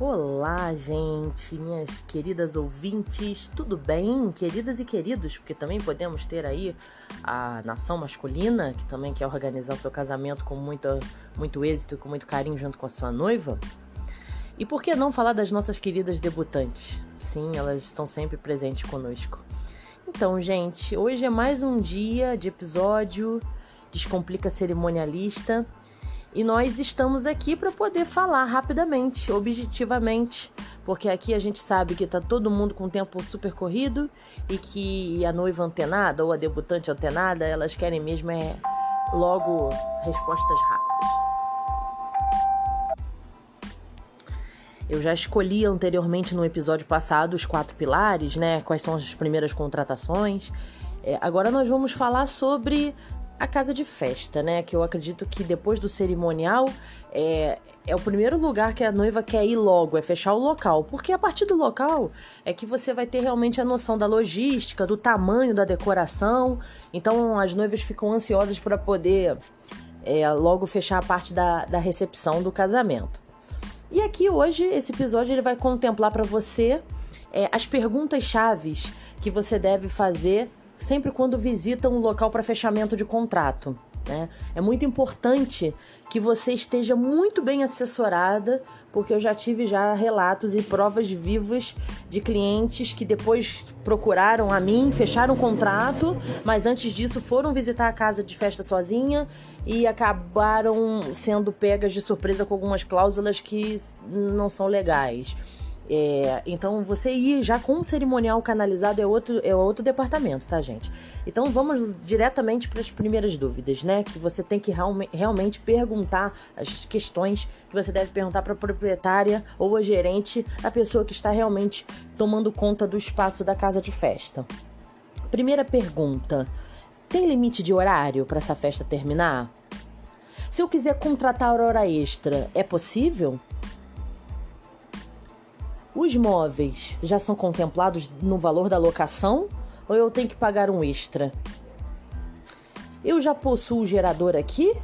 Olá, gente, minhas queridas ouvintes, tudo bem? Queridas e queridos, porque também podemos ter aí a nação masculina, que também quer organizar o seu casamento com muito, muito êxito e com muito carinho junto com a sua noiva. E por que não falar das nossas queridas debutantes? Sim, elas estão sempre presentes conosco. Então, gente, hoje é mais um dia de episódio Descomplica Cerimonialista e nós estamos aqui para poder falar rapidamente, objetivamente, porque aqui a gente sabe que tá todo mundo com o tempo super corrido e que a noiva antenada ou a debutante antenada, elas querem mesmo é logo respostas rápidas. Eu já escolhi anteriormente no episódio passado os quatro pilares, né? Quais são as primeiras contratações. É, agora nós vamos falar sobre a casa de festa, né? Que eu acredito que depois do cerimonial é, é o primeiro lugar que a noiva quer ir logo, é fechar o local. Porque a partir do local é que você vai ter realmente a noção da logística, do tamanho da decoração. Então as noivas ficam ansiosas para poder é, logo fechar a parte da, da recepção do casamento. E aqui hoje, esse episódio ele vai contemplar para você é, as perguntas chaves que você deve fazer sempre quando visita um local para fechamento de contrato. Né? É muito importante que você esteja muito bem assessorada, porque eu já tive já relatos e provas vivas de clientes que depois procuraram a mim, fecharam o contrato, mas antes disso foram visitar a casa de festa sozinha e acabaram sendo pegas de surpresa com algumas cláusulas que não são legais. É, então, você ir já com o cerimonial canalizado é outro, é outro departamento, tá, gente? Então, vamos diretamente para as primeiras dúvidas, né? Que você tem que realmente perguntar as questões que você deve perguntar para a proprietária ou a gerente, a pessoa que está realmente tomando conta do espaço da casa de festa. Primeira pergunta: tem limite de horário para essa festa terminar? Se eu quiser contratar hora extra, é possível? Os móveis já são contemplados no valor da locação ou eu tenho que pagar um extra? Eu já possuo o gerador aqui?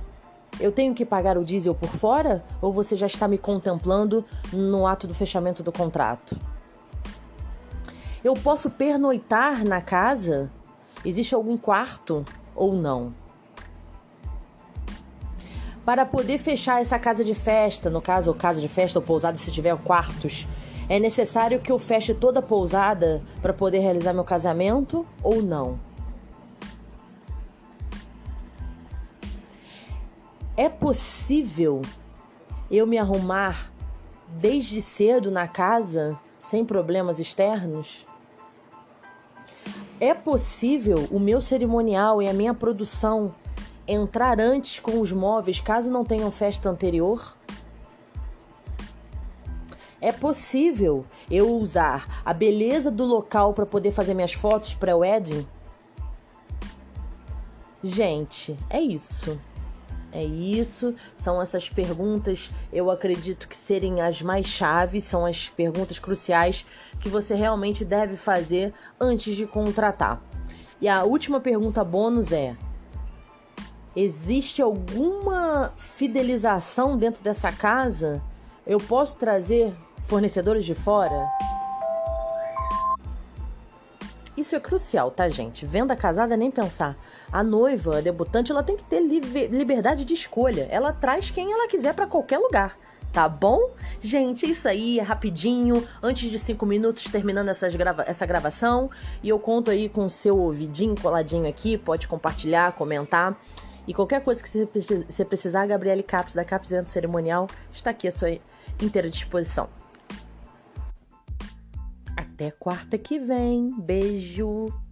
Eu tenho que pagar o diesel por fora ou você já está me contemplando no ato do fechamento do contrato? Eu posso pernoitar na casa? Existe algum quarto ou não? Para poder fechar essa casa de festa, no caso, casa de festa ou pousada, se tiver quartos, é necessário que eu feche toda a pousada para poder realizar meu casamento ou não? É possível eu me arrumar desde cedo na casa sem problemas externos? É possível o meu cerimonial e a minha produção entrar antes com os móveis caso não tenham festa anterior? É possível eu usar a beleza do local para poder fazer minhas fotos pré-wedding? Gente, é isso. É isso, são essas perguntas, eu acredito que serem as mais chaves, são as perguntas cruciais que você realmente deve fazer antes de contratar. E a última pergunta bônus é: existe alguma fidelização dentro dessa casa? Eu posso trazer fornecedores de fora. Isso é crucial, tá, gente? Venda casada nem pensar. A noiva, a debutante, ela tem que ter liberdade de escolha. Ela traz quem ela quiser para qualquer lugar. Tá bom? Gente, isso aí é rapidinho, antes de cinco minutos terminando grava essa gravação. E eu conto aí com o seu ouvidinho coladinho aqui. Pode compartilhar, comentar. E qualquer coisa que você precisar, Gabriele Caps, da Caps Evento Cerimonial, está aqui à sua inteira disposição. Até quarta que vem. Beijo!